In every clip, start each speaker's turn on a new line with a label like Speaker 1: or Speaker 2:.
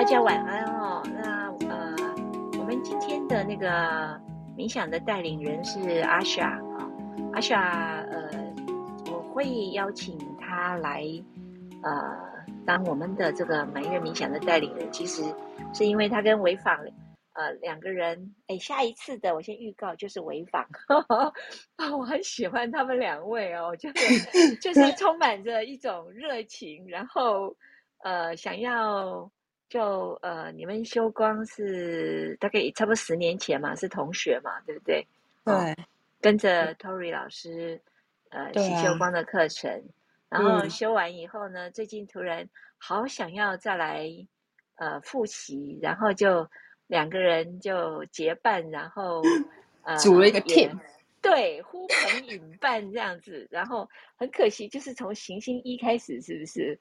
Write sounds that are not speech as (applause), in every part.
Speaker 1: 大家晚安哦。那呃，我们今天的那个冥想的带领人是阿莎啊，阿莎呃，我会邀请他来呃当我们的这个满月冥想的带领人，其实是因为他跟潍坊呃两个人，哎，下一次的我先预告就是潍坊啊，我很喜欢他们两位哦，就是 (laughs) 就是充满着一种热情，然后呃想要。就呃，你们修光是大概差不多十年前嘛，是同学嘛，对不对？
Speaker 2: 对，
Speaker 1: 跟着 Tory 老师呃洗修光的课程，然后修完以后呢，最近突然好想要再来呃复习，然后就两个人就结伴，然后
Speaker 2: 呃 (laughs) 组了一个 team，
Speaker 1: 对，呼朋引伴这样子，然后很可惜，就是从行星一开始，是不是？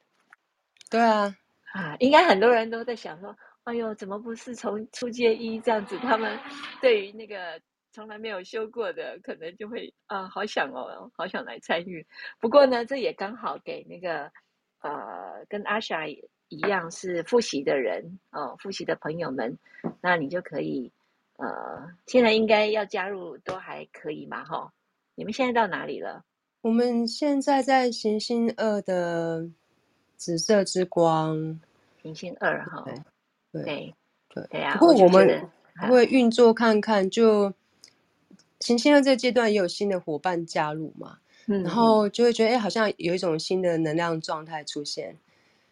Speaker 2: 对啊。
Speaker 1: 啊，应该很多人都在想说，哎呦，怎么不是从初阶一这样子？他们 (laughs) 对于那个从来没有修过的，可能就会啊，好想哦，好想来参与。不过呢，这也刚好给那个呃，跟阿霞一样是复习的人哦，复习的朋友们，那你就可以呃，现在应该要加入都还可以嘛，哈。你们现在到哪里了？
Speaker 2: 我们现在在行星二的。紫色之光，
Speaker 1: 行星二号，对对对对啊！
Speaker 2: 不过我们会运作看看，就行星二这个阶段也有新的伙伴加入嘛，嗯，然后就会觉得哎，好像有一种新的能量状态出现，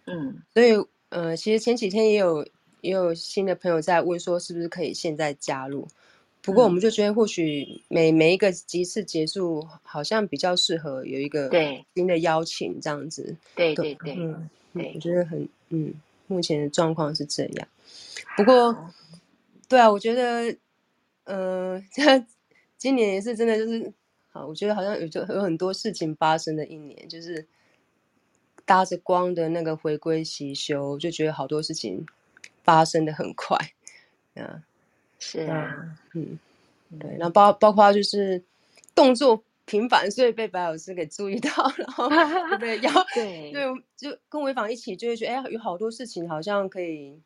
Speaker 2: 嗯，所以呃，其实前几天也有也有新的朋友在问说，是不是可以现在加入？不过我们就觉得，或许每每一个集次结束，好像比较适合有一个
Speaker 1: 对
Speaker 2: 新的邀请这样子。
Speaker 1: 对对对，嗯，
Speaker 2: 我觉得很嗯，目前的状况是这样。不过，对啊，我觉得，呃，(laughs) 这今年也是真的，就是好，我觉得好像有就有很多事情发生的一年，就是搭着光的那个回归习修，就觉得好多事情发生的很快，啊。(laughs)
Speaker 1: 是啊，
Speaker 2: 嗯，对，然后包包括就是动作频繁，所以被白老师给注意到，(laughs) 然后 (laughs) 对要对对，就跟潍坊一起就会觉得，哎，有好多事情好像可以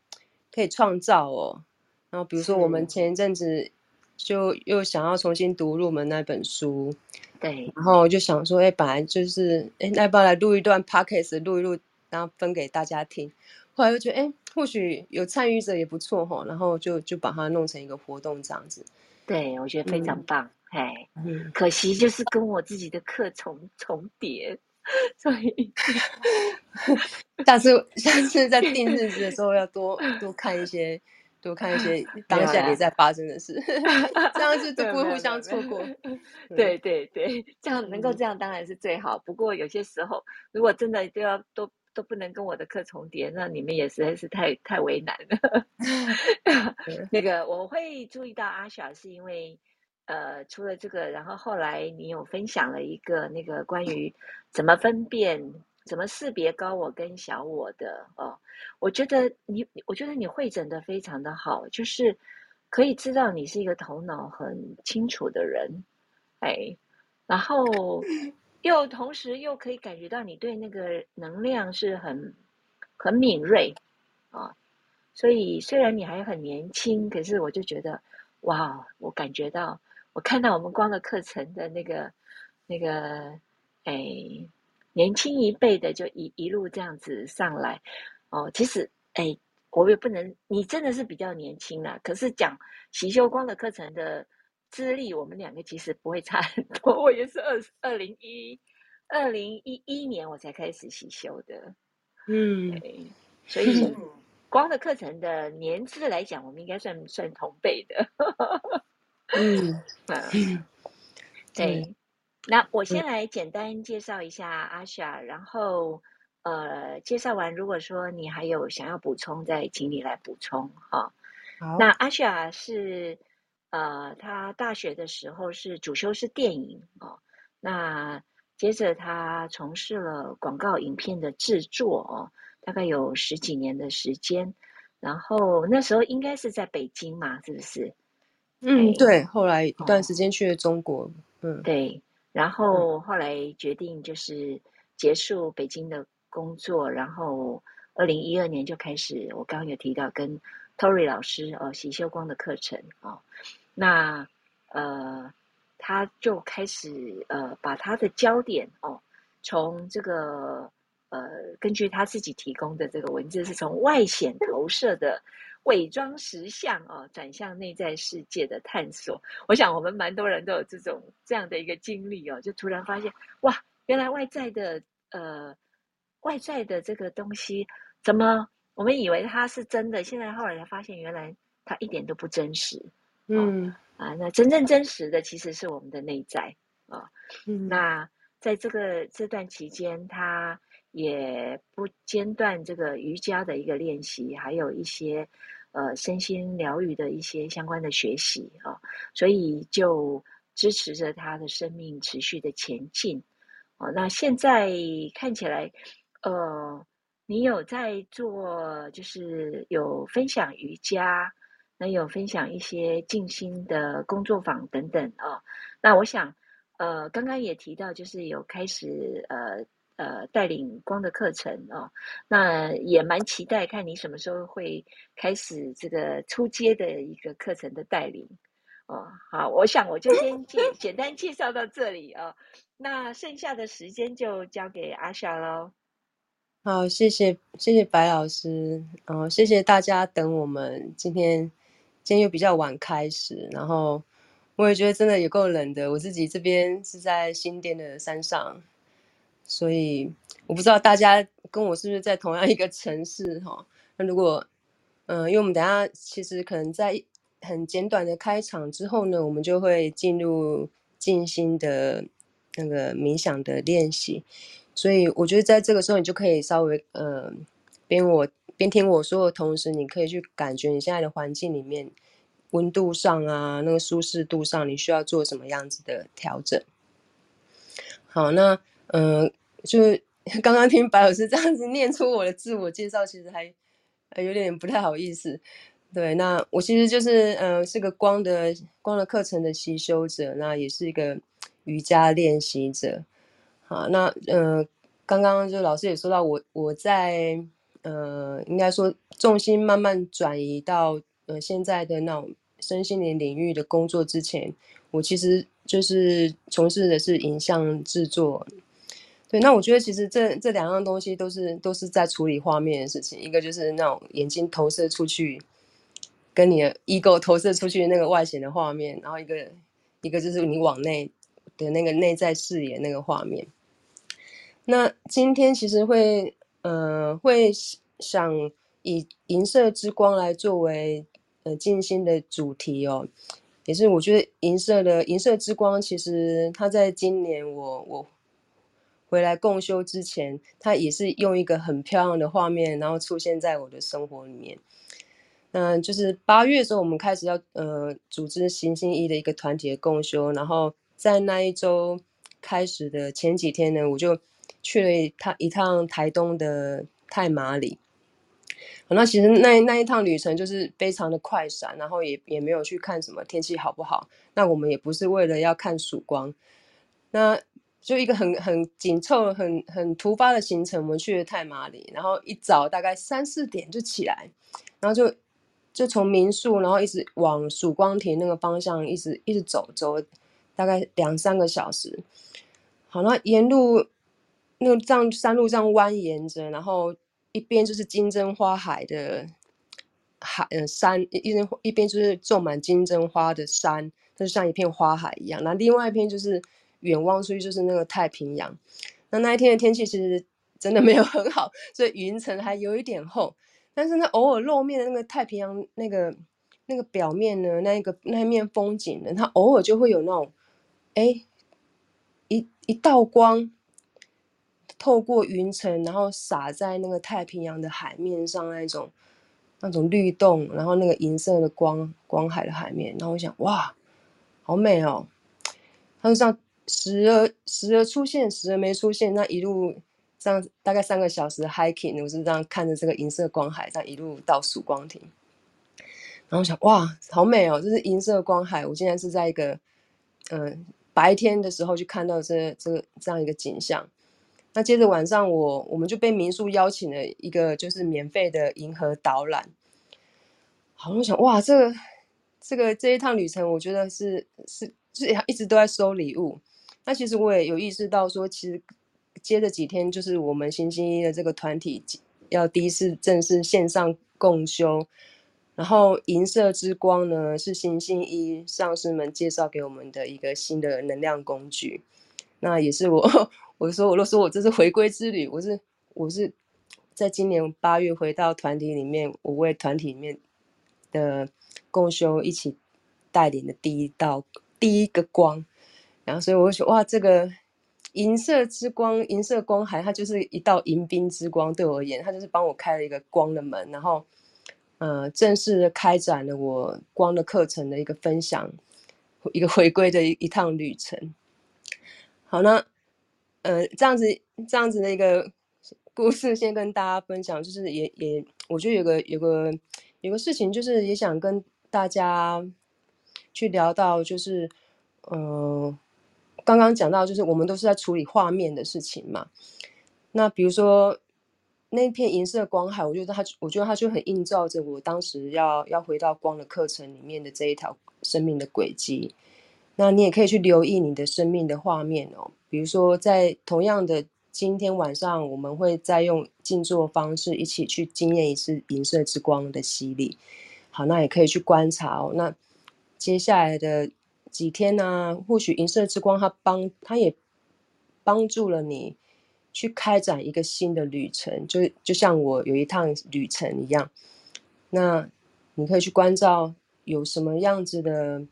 Speaker 2: 可以创造哦。然后比如说我们前一阵子就又想要重新读入门那本书，
Speaker 1: 对，
Speaker 2: 然后就想说，哎，本来就是哎，那要不要来录一段 podcast，录一录，然后分给大家听。后来又觉得，哎。或许有参与者也不错哈，然后就就把它弄成一个活动这样子。
Speaker 1: 对，我觉得非常棒。哎，嗯 (laughs) 可惜就是跟我自己的课重重叠，所以 (laughs) (laughs)
Speaker 2: 下次下次在定日子的时候要多多看一些，多看一些当下也在发生的事，这样子就不会互相错过。
Speaker 1: 对对对，这样能够这样当然是最好。不过有些时候，如果真的都要都。都不能跟我的课重叠，那你们也实在是太太为难了。(laughs) 那个我会注意到阿小，是因为呃，除了这个，然后后来你有分享了一个那个关于怎么分辨、怎么识别高我跟小我的哦。我觉得你，我觉得你会诊的非常的好，就是可以知道你是一个头脑很清楚的人，哎，然后。又同时又可以感觉到你对那个能量是很很敏锐啊，所以虽然你还很年轻，可是我就觉得哇，我感觉到我看到我们光的课程的那个那个哎年轻一辈的就一一路这样子上来哦，其实哎我也不能，你真的是比较年轻啦，可是讲习修光的课程的。资历，我们两个其实不会差很多。我也是二二零一二零一一年我才开始习修的，嗯，所以光的课程的年资来讲，我们应该算算同辈的。嗯，(laughs) 对。那我先来简单介绍一下阿夏，然后呃，介绍完，如果说你还有想要补充，再请你来补充哈。
Speaker 2: 好，
Speaker 1: 那阿夏是。呃，他大学的时候是主修是电影哦，那接着他从事了广告影片的制作哦，大概有十几年的时间，然后那时候应该是在北京嘛，是不是？
Speaker 2: 嗯，对，后来一段。时间去了中国，嗯，
Speaker 1: 对，然后后来决定就是结束北京的工作，然后二零一二年就开始，我刚刚有提到跟 Tory 老师哦，洗修光的课程哦，那呃，他就开始呃，把他的焦点哦，从这个呃，根据他自己提供的这个文字，是从外显投射的伪装实相哦，转向内在世界的探索。我想我们蛮多人都有这种这样的一个经历哦，就突然发现哇，原来外在的呃。外在的这个东西，怎么我们以为它是真的？现在后来才发现，原来它一点都不真实。嗯啊，那真正真实的其实是我们的内在啊。嗯，那在这个这段期间，他也不间断这个瑜伽的一个练习，还有一些呃身心疗愈的一些相关的学习啊，所以就支持着他的生命持续的前进。哦，那现在看起来。呃，你有在做，就是有分享瑜伽，那有分享一些静心的工作坊等等哦。那我想，呃，刚刚也提到，就是有开始呃呃带领光的课程哦。那也蛮期待看你什么时候会开始这个出街的一个课程的带领哦。好，我想我就先简 (laughs) 简单介绍到这里哦。那剩下的时间就交给阿霞喽。
Speaker 2: 好，谢谢谢谢白老师，哦，谢谢大家等我们今天，今天又比较晚开始，然后我也觉得真的也够冷的，我自己这边是在新店的山上，所以我不知道大家跟我是不是在同样一个城市哈。那如果，嗯，因为我们等下其实可能在很简短的开场之后呢，我们就会进入静心的那个冥想的练习。所以我觉得在这个时候，你就可以稍微呃，边我边听我说的同时，你可以去感觉你现在的环境里面温度上啊，那个舒适度上，你需要做什么样子的调整。好，那嗯，就 (laughs) 刚刚听白老师这样子念出我的自我介绍，其实还有点不太好意思。对，那我其实就是呃，是个光的光的课程的习修者，那也是一个瑜伽练习者。好，那呃，刚刚就老师也说到，我我在呃，应该说重心慢慢转移到呃现在的那种身心灵领域的工作之前，我其实就是从事的是影像制作。对，那我觉得其实这这两样东西都是都是在处理画面的事情，一个就是那种眼睛投射出去，跟你的 ego 投射出去那个外显的画面，然后一个一个就是你往内的那个内在视野那个画面。那今天其实会，呃，会想以银色之光来作为呃静心的主题哦，也是我觉得银色的银色之光，其实它在今年我我回来共修之前，它也是用一个很漂亮的画面，然后出现在我的生活里面。嗯，就是八月的时候，我们开始要呃组织行星一的一个团体的共修，然后在那一周开始的前几天呢，我就。去了一趟一趟台东的太麻里，那其实那那一趟旅程就是非常的快闪，然后也也没有去看什么天气好不好。那我们也不是为了要看曙光，那就一个很很紧凑、很很突发的行程。我们去了太麻里，然后一早大概三四点就起来，然后就就从民宿，然后一直往曙光亭那个方向一直一直走，走大概两三个小时。好，那沿路。那个这样山路这样蜿蜒着，然后一边就是金针花海的海，嗯，山一边一边就是种满金针花的山，它就像一片花海一样。那另外一边就是远望出去就是那个太平洋。那那一天的天气其实真的没有很好，所以云层还有一点厚。但是呢，偶尔露面的那个太平洋那个那个表面呢，那个那一面风景呢，它偶尔就会有那种，哎，一一道光。透过云层，然后洒在那个太平洋的海面上，那种那种律动，然后那个银色的光光海的海面，然后我想，哇，好美哦！它就这样时而时而出现，时而没出现，那一路这样大概三个小时的 hiking，我是这样看着这个银色光海，这样一路到曙光亭。然后想，哇，好美哦！这是银色光海，我竟然是在一个嗯白天的时候去看到这这个这样一个景象。那接着晚上我我们就被民宿邀请了一个就是免费的银河导览。好，我想哇，这个这个这一趟旅程，我觉得是是是一直都在收礼物。那其实我也有意识到说，其实接着几天就是我们星星一的这个团体要第一次正式线上共修。然后银色之光呢，是星星一上师们介绍给我们的一个新的能量工具。那也是我，(laughs) 我说我都说我这是回归之旅，我是我是在今年八月回到团体里面，我为团体里面的共修一起带领的第一道第一个光。然后所以我就说哇，这个银色之光，银色光海，它就是一道迎宾之光，对我而言，它就是帮我开了一个光的门，然后。呃，正式的开展了我光的课程的一个分享，一个回归的一一趟旅程。好，那呃，这样子这样子的一个故事，先跟大家分享，就是也也，我觉得有个有个有个事情，就是也想跟大家去聊到，就是呃，刚刚讲到，就是我们都是在处理画面的事情嘛。那比如说。那片银色光海，我觉得它，我觉得它就很映照着我当时要要回到光的课程里面的这一条生命的轨迹。那你也可以去留意你的生命的画面哦，比如说在同样的今天晚上，我们会再用静坐方式一起去经验一次银色之光的洗礼。好，那也可以去观察哦。那接下来的几天呢，或许银色之光它帮它也帮助了你。去开展一个新的旅程，就就像我有一趟旅程一样。那你可以去关照有什么样子的，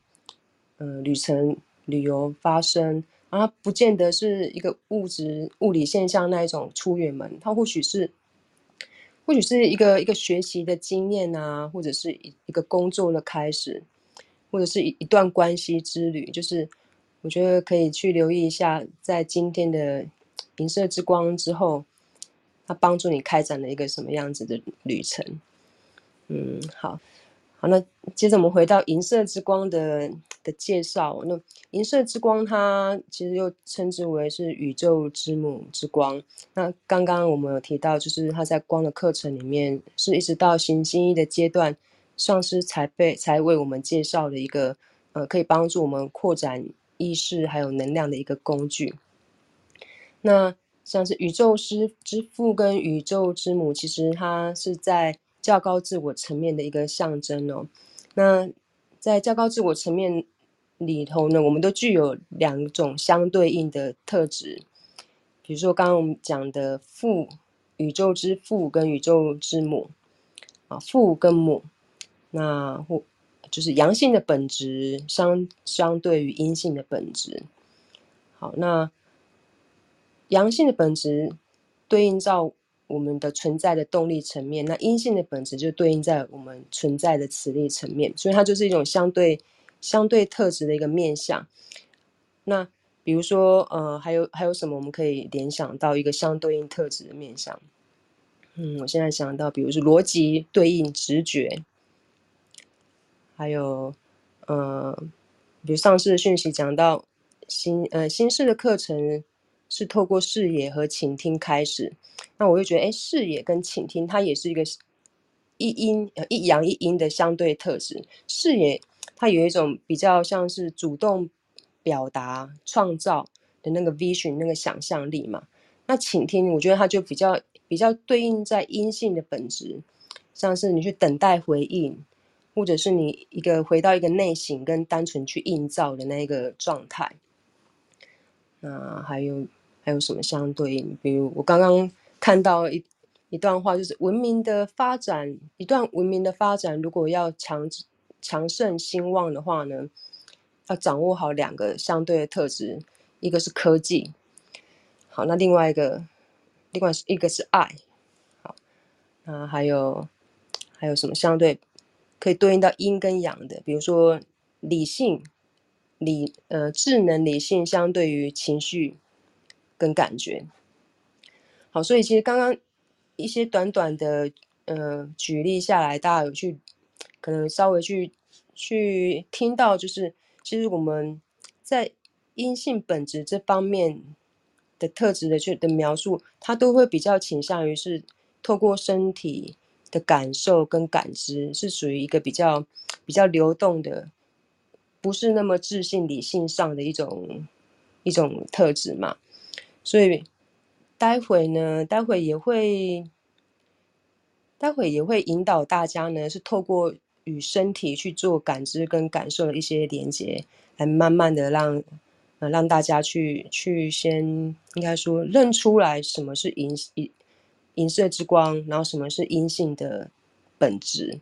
Speaker 2: 呃，旅程旅游发生，然后不见得是一个物质物理现象那一种出远门，它或许是，或许是一个一个学习的经验啊，或者是一一个工作的开始，或者是一一段关系之旅，就是我觉得可以去留意一下，在今天的。银色之光之后，它帮助你开展了一个什么样子的旅程？嗯，好，好，那接着我们回到银色之光的的介绍。那银色之光，它其实又称之为是宇宙之母之光。那刚刚我们有提到，就是它在光的课程里面，是一直到行星一的阶段，上师才被才为我们介绍的一个呃，可以帮助我们扩展意识还有能量的一个工具。那像是宇宙师之父跟宇宙之母，其实它是在较高自我层面的一个象征哦。那在较高自我层面里头呢，我们都具有两种相对应的特质，比如说刚刚我们讲的父，宇宙之父跟宇宙之母啊，父跟母，那或就是阳性的本质相相对于阴性的本质。好，那。阳性的本质对应到我们的存在的动力层面，那阴性的本质就对应在我们存在的磁力层面，所以它就是一种相对相对特质的一个面相。那比如说，呃，还有还有什么我们可以联想到一个相对应特质的面相？嗯，我现在想到，比如说逻辑对应直觉，还有，呃，比如上次的讯息讲到新呃新式的课程。是透过视野和倾听开始，那我就觉得，哎，视野跟倾听，它也是一个一阴一阳一阴的相对特质。视野它有一种比较像是主动表达、创造的那个 vision 那个想象力嘛。那倾听，我觉得它就比较比较对应在阴性的本质，像是你去等待回应，或者是你一个回到一个内省跟单纯去映照的那个状态。那还有。还有什么相对应？比如我刚刚看到一一段话，就是文明的发展，一段文明的发展，如果要强强盛兴旺的话呢，要掌握好两个相对的特质，一个是科技，好，那另外一个，另外是一个是爱，好，那还有还有什么相对可以对应到阴跟阳的？比如说理性理呃智能理性相对于情绪。跟感觉，好，所以其实刚刚一些短短的呃举例下来，大家有去可能稍微去去听到，就是其实我们在阴性本质这方面的特质的去的描述，它都会比较倾向于是透过身体的感受跟感知，是属于一个比较比较流动的，不是那么自信理性上的一种一种特质嘛。所以待会呢，待会也会，待会也会引导大家呢，是透过与身体去做感知跟感受的一些连接，来慢慢的让。呃，让大家去去先应该说认出来什么是银银银色之光，然后什么是阴性的本质。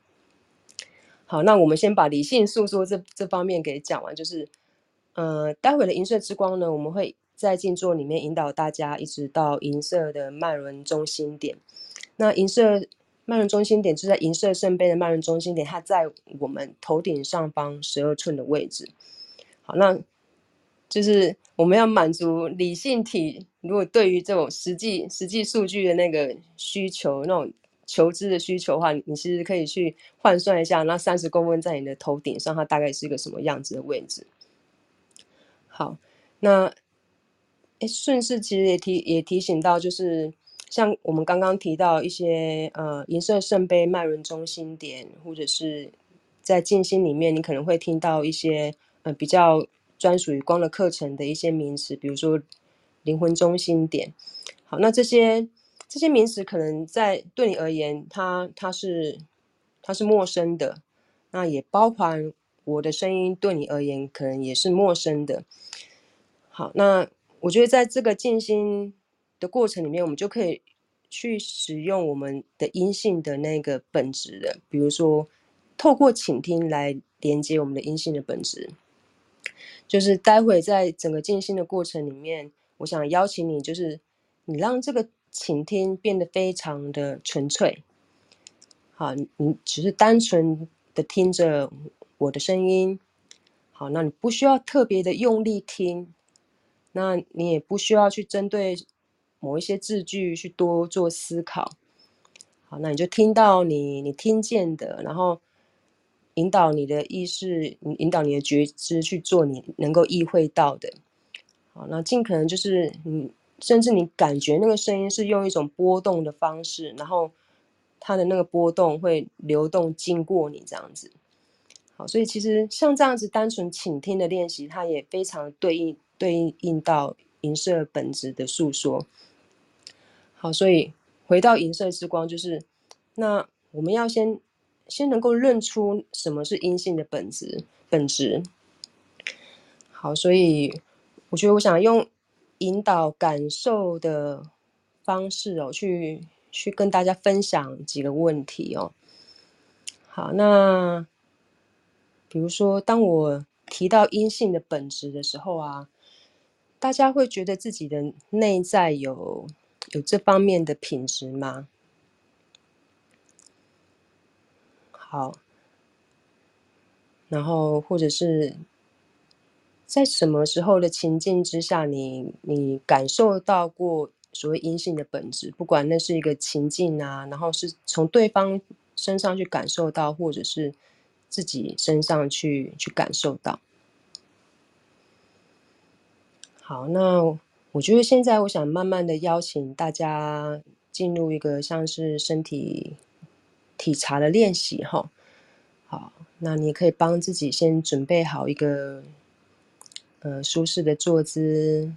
Speaker 2: 好，那我们先把理性诉说这这方面给讲完，就是呃，待会的银色之光呢，我们会在静坐里面引导大家一直到银色的脉轮中心点。那银色脉轮中心点就在银色圣杯的脉轮中心点，它在我们头顶上方十二寸的位置。好，那。就是我们要满足理性体，如果对于这种实际实际数据的那个需求，那种求知的需求的话，你其实可以去换算一下，那三十公分在你的头顶上，它大概是一个什么样子的位置？好，那哎，顺势其实也提也提醒到，就是像我们刚刚提到一些呃银色圣杯脉轮中心点，或者是在静心里面，你可能会听到一些呃比较。专属于光的课程的一些名词，比如说灵魂中心点。好，那这些这些名词可能在对你而言，它它是它是陌生的。那也包含我的声音对你而言，可能也是陌生的。好，那我觉得在这个静心的过程里面，我们就可以去使用我们的阴性的那个本质的，比如说透过倾听来连接我们的阴性的本质。就是待会在整个静心的过程里面，我想邀请你，就是你让这个倾听变得非常的纯粹。好，你只是单纯的听着我的声音。好，那你不需要特别的用力听，那你也不需要去针对某一些字句去多做思考。好，那你就听到你你听见的，然后。引导你的意识，引导你的觉知去做你能够意会到的。好，那尽可能就是你，甚至你感觉那个声音是用一种波动的方式，然后它的那个波动会流动经过你这样子。好，所以其实像这样子单纯倾听的练习，它也非常对应对应到银色本质的诉说。好，所以回到银色之光，就是那我们要先。先能够认出什么是阴性的本质，本质。好，所以我觉得我想用引导感受的方式哦，去去跟大家分享几个问题哦。好，那比如说，当我提到阴性的本质的时候啊，大家会觉得自己的内在有有这方面的品质吗？好，然后或者是在什么时候的情境之下，你你感受到过所谓阴性的本质？不管那是一个情境啊，然后是从对方身上去感受到，或者是自己身上去去感受到。好，那我觉得现在我想慢慢的邀请大家进入一个像是身体。体察的练习，哈，好，那你可以帮自己先准备好一个呃舒适的坐姿，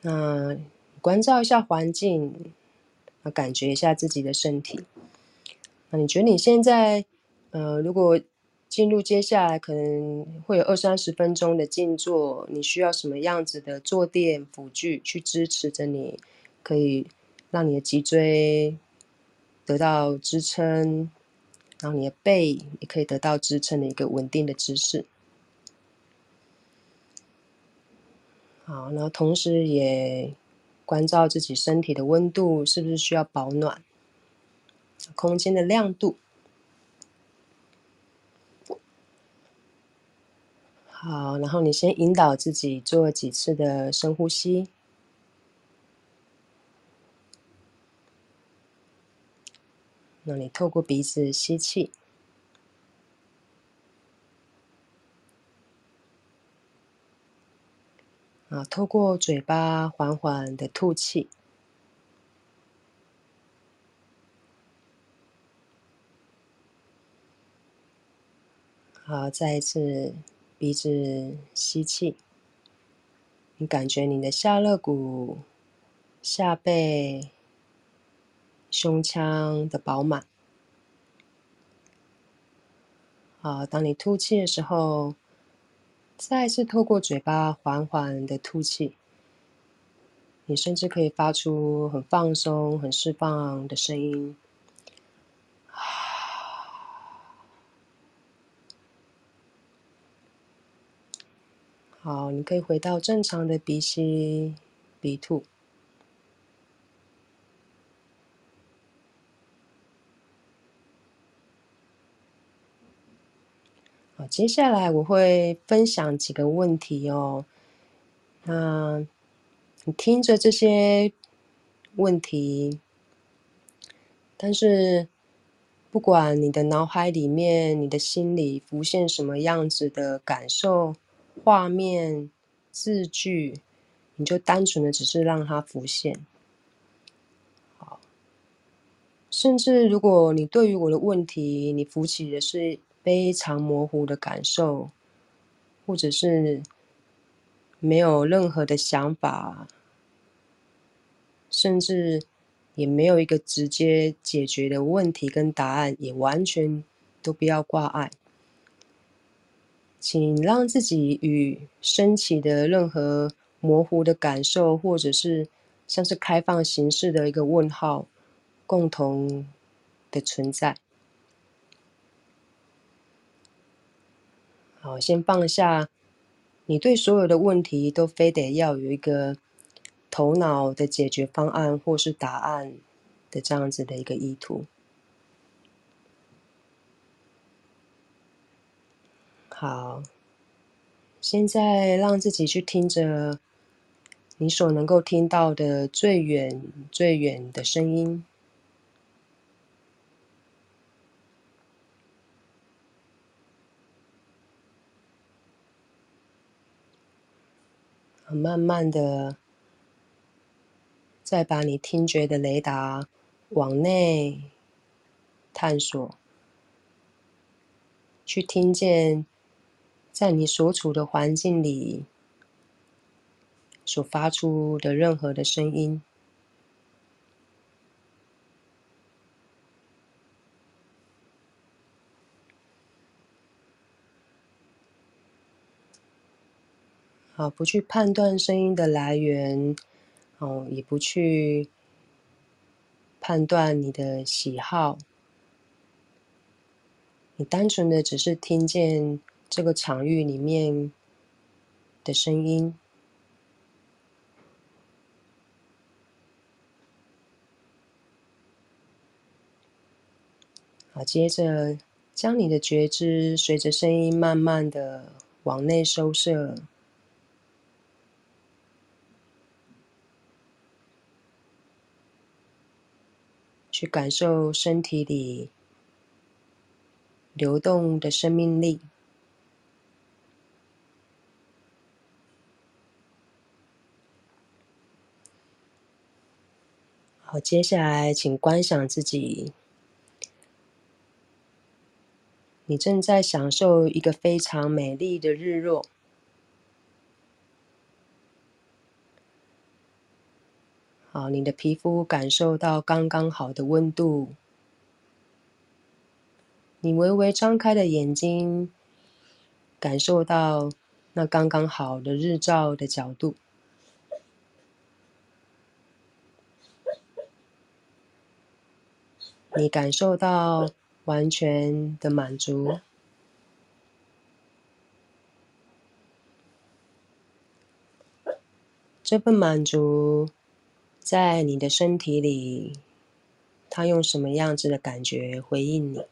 Speaker 2: 那关照一下环境，那感觉一下自己的身体。那你觉得你现在呃，如果进入接下来可能会有二三十分钟的静坐，你需要什么样子的坐垫辅具去支持着你？可以。让你的脊椎得到支撑，然后你的背也可以得到支撑的一个稳定的姿势。好，然后同时也关照自己身体的温度是不是需要保暖，空间的亮度。好，然后你先引导自己做几次的深呼吸。那你透过鼻子吸气，啊，透过嘴巴缓缓的吐气。好，再一次鼻子吸气，你感觉你的下肋骨、下背、胸腔的饱满。好，当你吐气的时候，再一次透过嘴巴缓缓的吐气，你甚至可以发出很放松、很释放的声音。好，你可以回到正常的鼻吸、鼻吐。好，接下来我会分享几个问题哦。那你听着这些问题，但是不管你的脑海里面、你的心里浮现什么样子的感受。画面、字句，你就单纯的只是让它浮现。好，甚至如果你对于我的问题，你浮起的是非常模糊的感受，或者是没有任何的想法，甚至也没有一个直接解决的问题跟答案，也完全都不要挂碍。请让自己与升起的任何模糊的感受，或者是像是开放形式的一个问号，共同的存在。好，先放下你对所有的问题都非得要有一个头脑的解决方案或是答案的这样子的一个意图。好，现在让自己去听着你所能够听到的最远、最远的声音，慢慢的再把你听觉的雷达往内探索，去听见。在你所处的环境里，所发出的任何的声音，好，不去判断声音的来源，哦，也不去判断你的喜好，你单纯的只是听见。这个场域里面的声音，好，接着将你的觉知随着声音慢慢的往内收摄，去感受身体里流动的生命力。好，接下来请观想自己，你正在享受一个非常美丽的日落。好，你的皮肤感受到刚刚好的温度，你微微张开的眼睛，感受到那刚刚好的日照的角度。你感受到完全的满足，这份满足在你的身体里，它用什么样子的感觉回应你？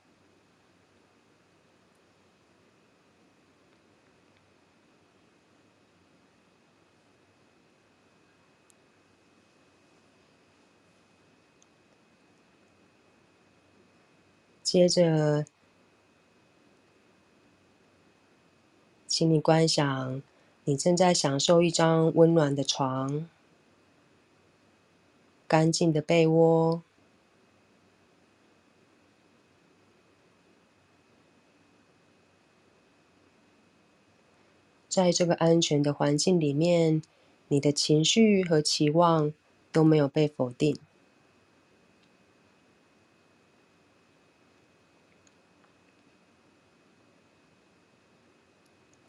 Speaker 2: 接着，请你观想你正在享受一张温暖的床，干净的被窝。在这个安全的环境里面，你的情绪和期望都没有被否定。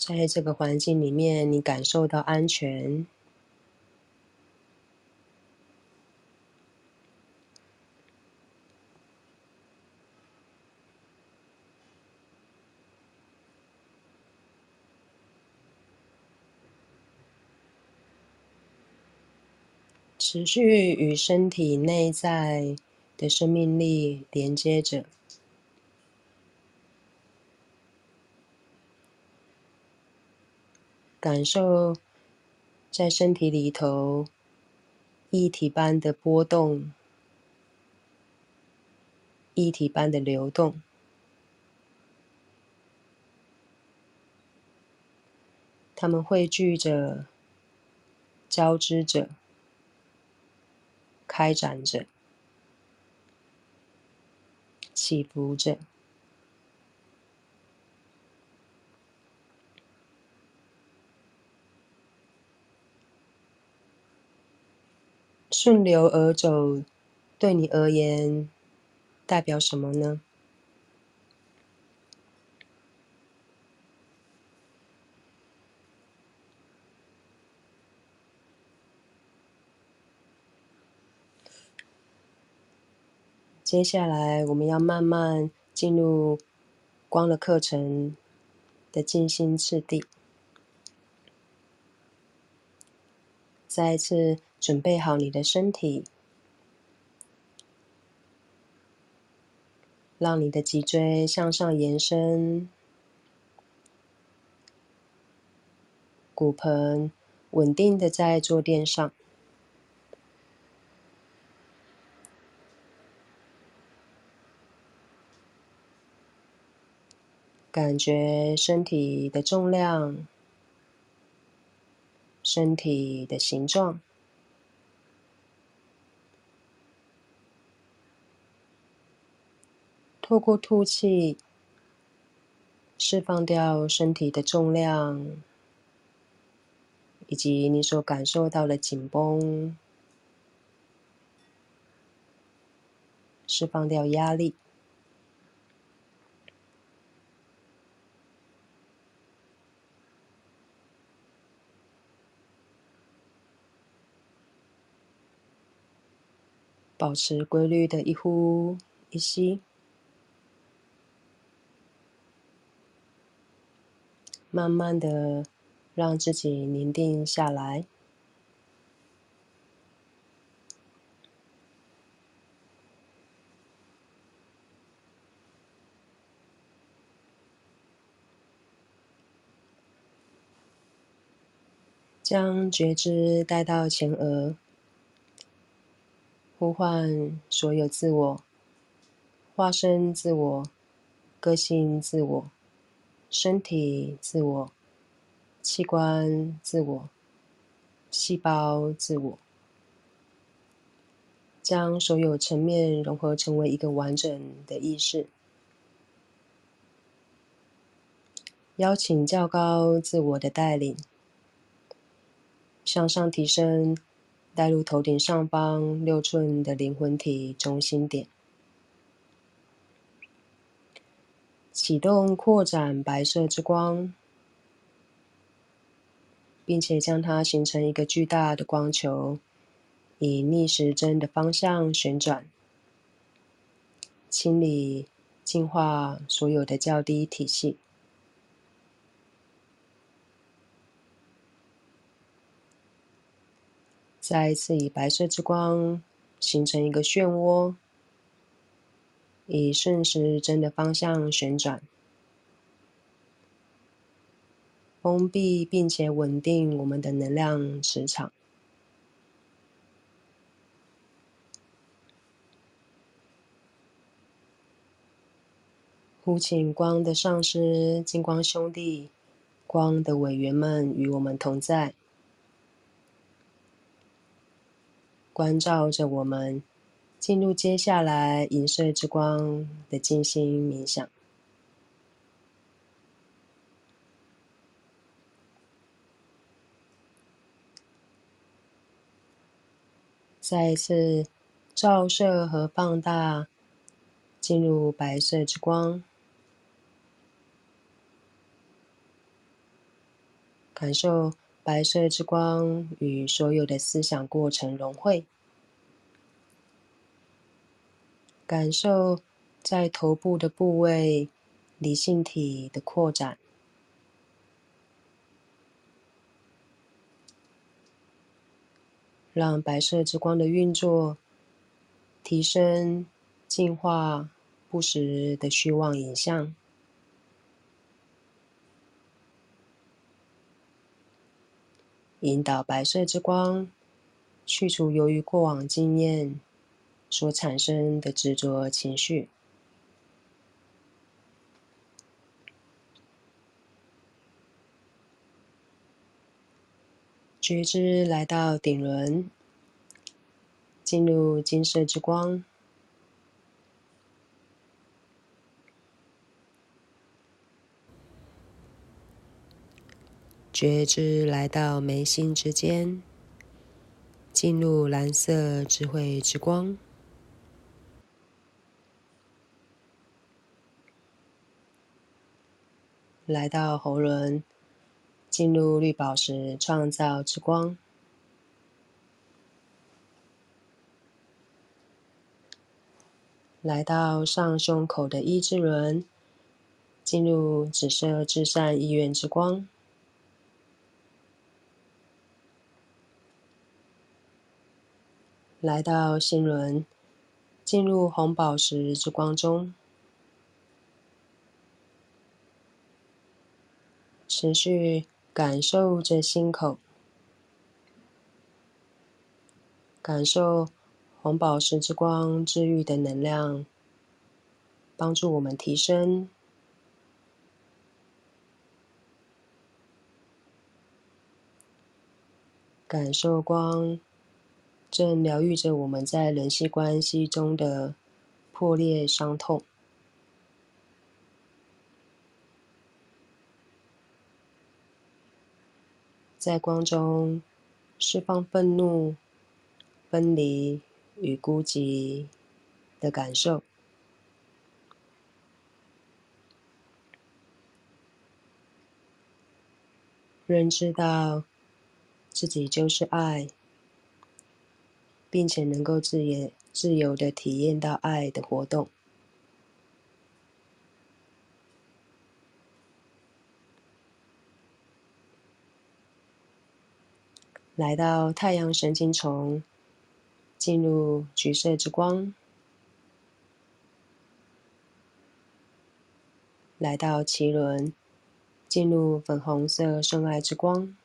Speaker 2: 在这个环境里面，你感受到安全。持续与身体内在的生命力连接着，感受在身体里头一体般的波动，一体般的流动，它们汇聚着，交织着。开展着，起伏着，顺流而走，对你而言代表什么呢？接下来，我们要慢慢进入光的课程的静心次第。再一次准备好你的身体，让你的脊椎向上延伸，骨盆稳定的在坐垫上。感觉身体的重量，身体的形状，透过吐气，释放掉身体的重量，以及你所感受到的紧绷，释放掉压力。保持规律的一呼一吸，慢慢的让自己宁定下来，将觉知带到前额。呼唤所有自我、化身自我、个性自我、身体自我、器官自我、细胞自我，将所有层面融合成为一个完整的意识。邀请较高自我的带领，向上提升。带入头顶上方六寸的灵魂体中心点，启动扩展白色之光，并且将它形成一个巨大的光球，以逆时针的方向旋转，清理、净化所有的较低体系。再一次以白色之光形成一个漩涡，以顺时针的方向旋转，封闭并且稳定我们的能量磁场。呼请光的上师金光兄弟光的委员们与我们同在，关照着我们进入接下来银色之光的静心冥想。再一次照射和放大，进入白色之光，感受白色之光与所有的思想过程融汇，感受在头部的部位离性体的扩展。让白色之光的运作提升、净化不实的虚妄影像，引导白色之光去除由于过往经验所产生的执着情绪，觉知来到顶轮。进入金色之光，觉知来到眉心之间，进入蓝色智慧之光，来到喉轮，进入绿宝石创造之光。来到上胸口的一之轮，进入紫色至善意愿之光；来到心轮，进入红宝石之光中，持续感受着心口，感受。红宝石之光治愈的能量，帮助我们提升，感受光正疗愈着我们在人际关系中的破裂伤痛，在光中释放愤怒、分离。与孤寂的感受，认知到自己就是爱，并且能够自由、自由的体验到爱的活动，来到太阳神经丛。进入橘色之光，来到脐轮，进入粉红色圣爱之光，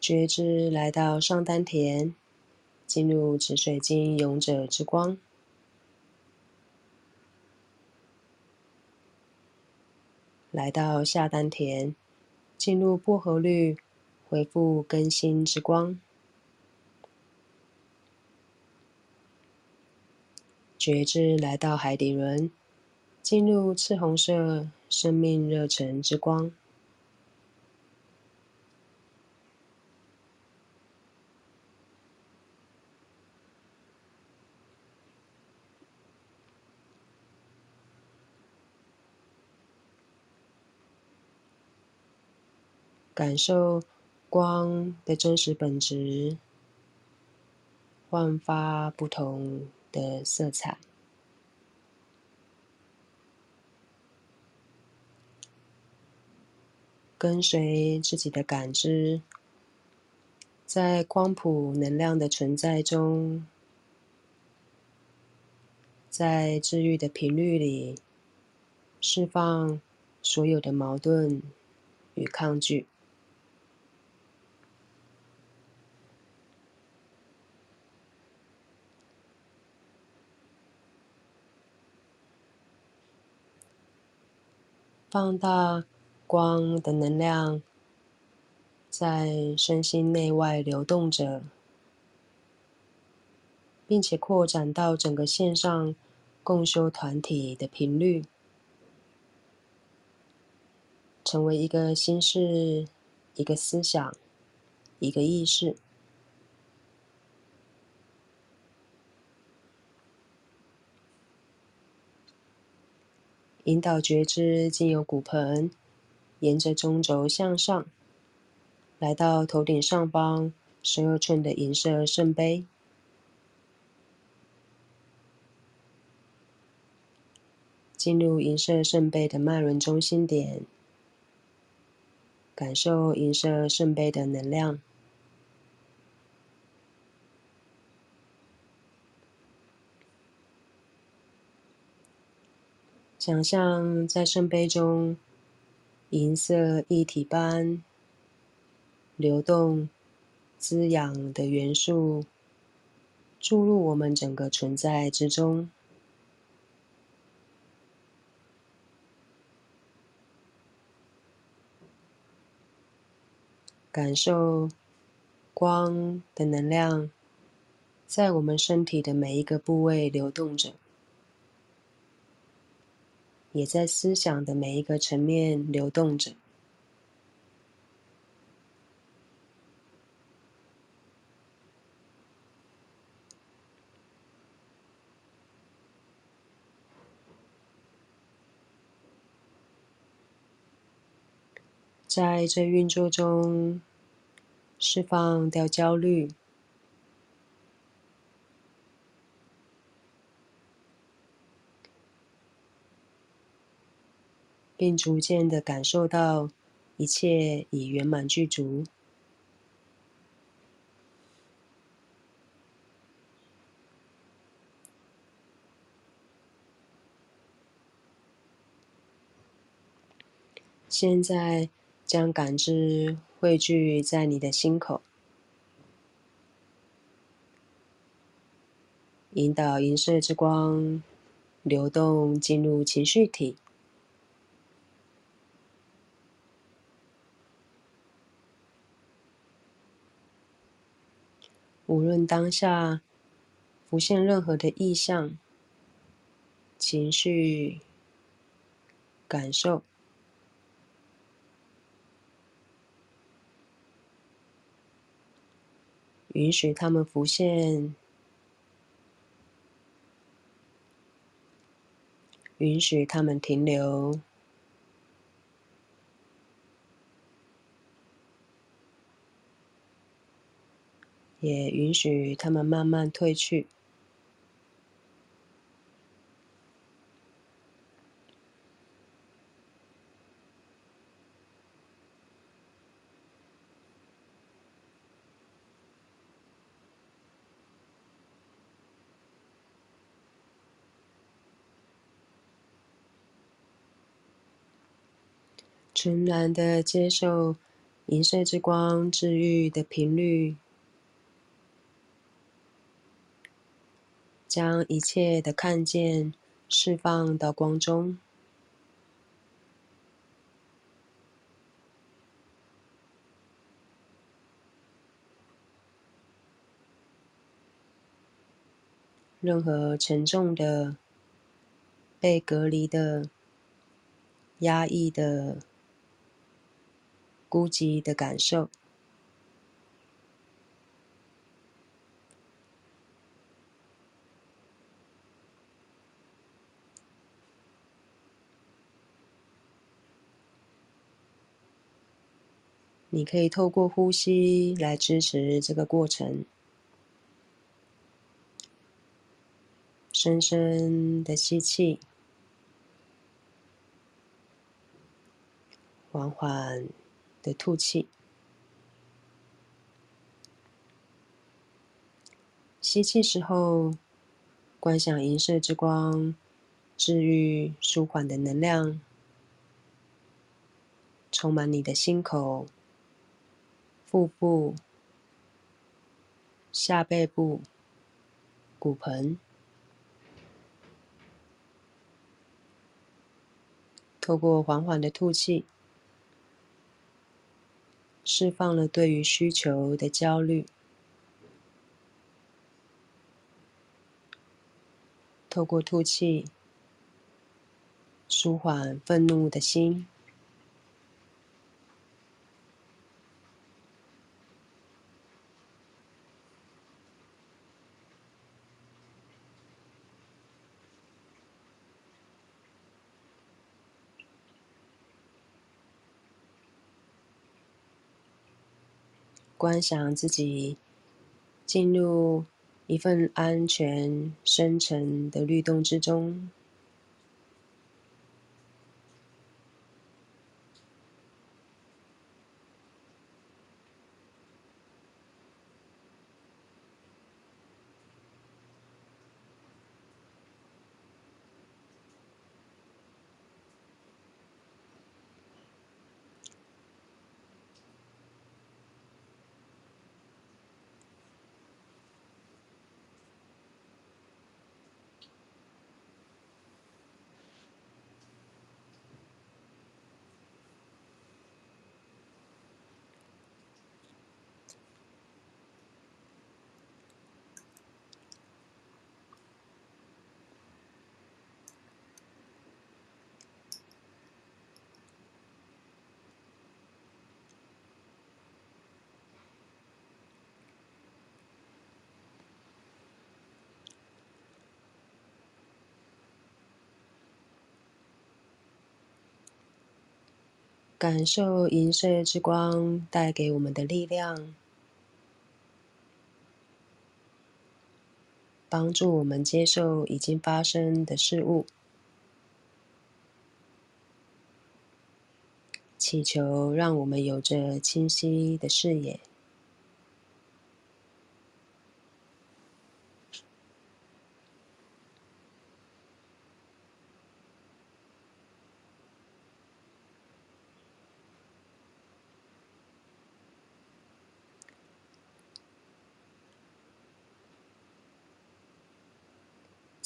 Speaker 2: 觉知来到上丹田，进入紫水晶勇者之光，来到下丹田，进入薄荷绿。回复更新之光，觉知来到海底轮，进入赤红色生命热忱之光，感受。光的真实本质，焕发不同的色彩。跟随自己的感知，在光谱能量的存在中，在治愈的频率里，释放所有的矛盾与抗拒。放大光的能量在身心内外流动着，并且扩展到整个线上共修团体的频率，成为一个心事、一个思想、一个意识。引导觉知经由骨盆，沿着中轴向上，来到头顶上方十二寸的银色圣杯，进入银色圣杯的脉轮中心点，感受银色圣杯的能量。想象在圣杯中，银色一体般流动、滋养的元素注入我们整个存在之中，感受光的能量在我们身体的每一个部位流动着。也在思想的每一个层面流动着，在这运作中释放掉焦虑。并逐渐的感受到一切已圆满具足。现在将感知汇聚在你的心口，引导银色之光流动进入情绪体。无论当下浮现任何的意象、情绪、感受，允许他们浮现，允许他们停留。也允许他们慢慢退去。纯然的接受银色之光治愈的频率。将一切的看见释放到光中，任何沉重的、被隔离的、压抑的、孤寂的感受。你可以透过呼吸来支持这个过程，深深的吸气，缓缓的吐气。吸气时候，观想银色之光，治愈、舒缓的能量，充满你的心口。腹部、下背部、骨盆、透过缓缓的吐气，释放了对于需求的焦虑。透过吐气，舒缓愤怒的心。观想自己进入一份安全、深沉的律动之中。感受银色之光带给我们的力量，帮助我们接受已经发生的事物，祈求让我们有着清晰的视野。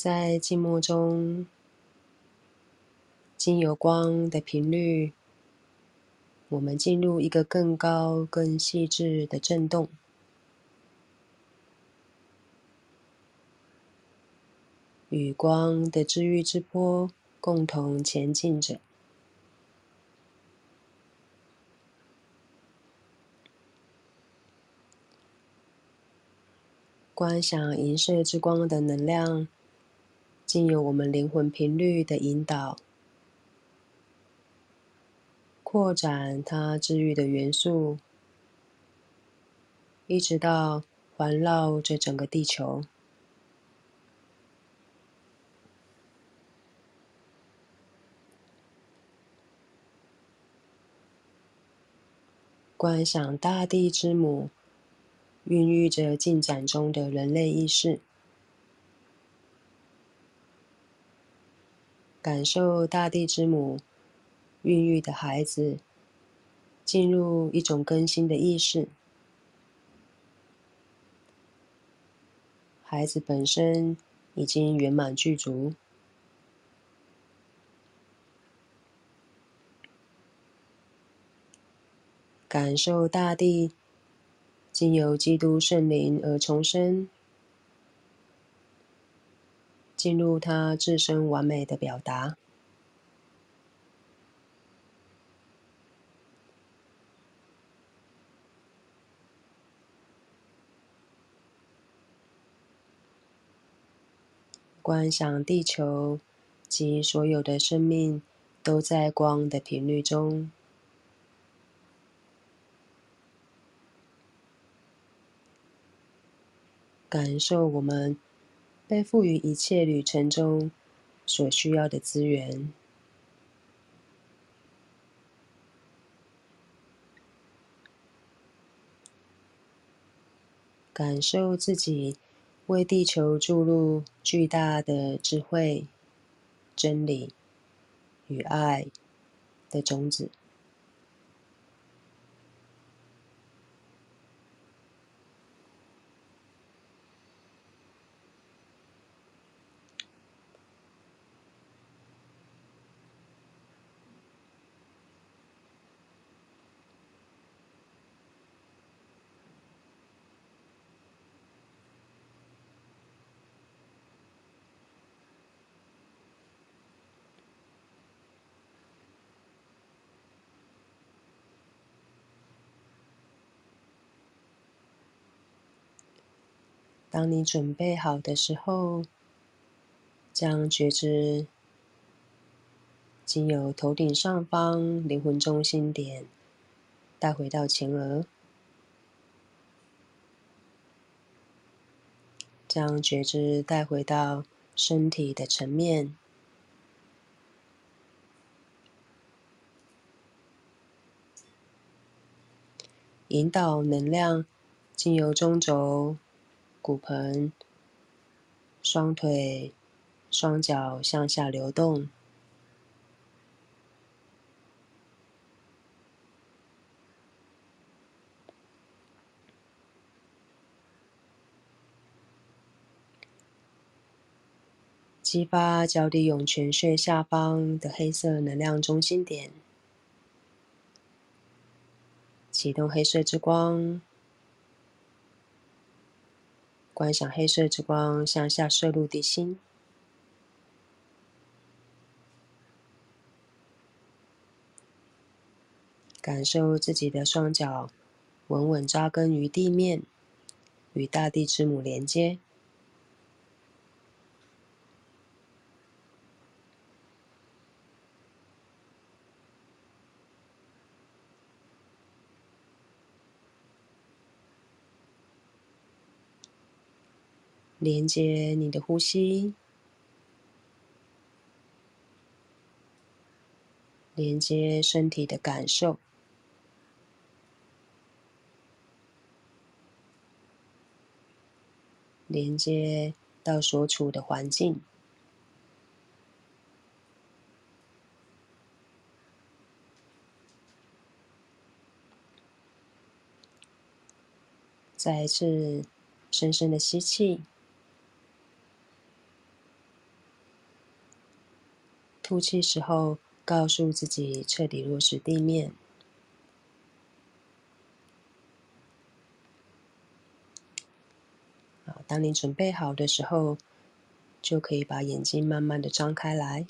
Speaker 2: 在静默中，经由光的频率，我们进入一个更高、更细致的震动，与光的治愈之波共同前进着。观想银色之光的能量。经由我们灵魂频率的引导，扩展它治愈的元素，一直到环绕着整个地球。观想大地之母，孕育着进展中的人类意识。感受大地之母孕育的孩子进入一种更新的意识，孩子本身已经圆满具足，感受大地经由基督圣灵而重生。进入他自身完美的表达，观想地球及所有的生命都在光的频率中，感受我们。被赋予一切旅程中所需要的资源，感受自己为地球注入巨大的智慧、真理与爱的种子。当你准备好的时候，将觉知经由头顶上方灵魂中心点带回到前额，将觉知带回到身体的层面。引导能量经由中轴、骨盆、双腿、双脚向下流动，激发脚底涌泉穴下方的黑色能量中心点。启动黑色之光，观赏黑色之光向下射入地心，感受自己的双脚稳稳扎根于地面，与大地之母连接。连接你的呼吸，连接身体的感受，连接到所处的环境，再一次深深的吸气。吐气时候，告诉自己彻底落实地面。当你准备好的时候，就可以把眼睛慢慢的张开来。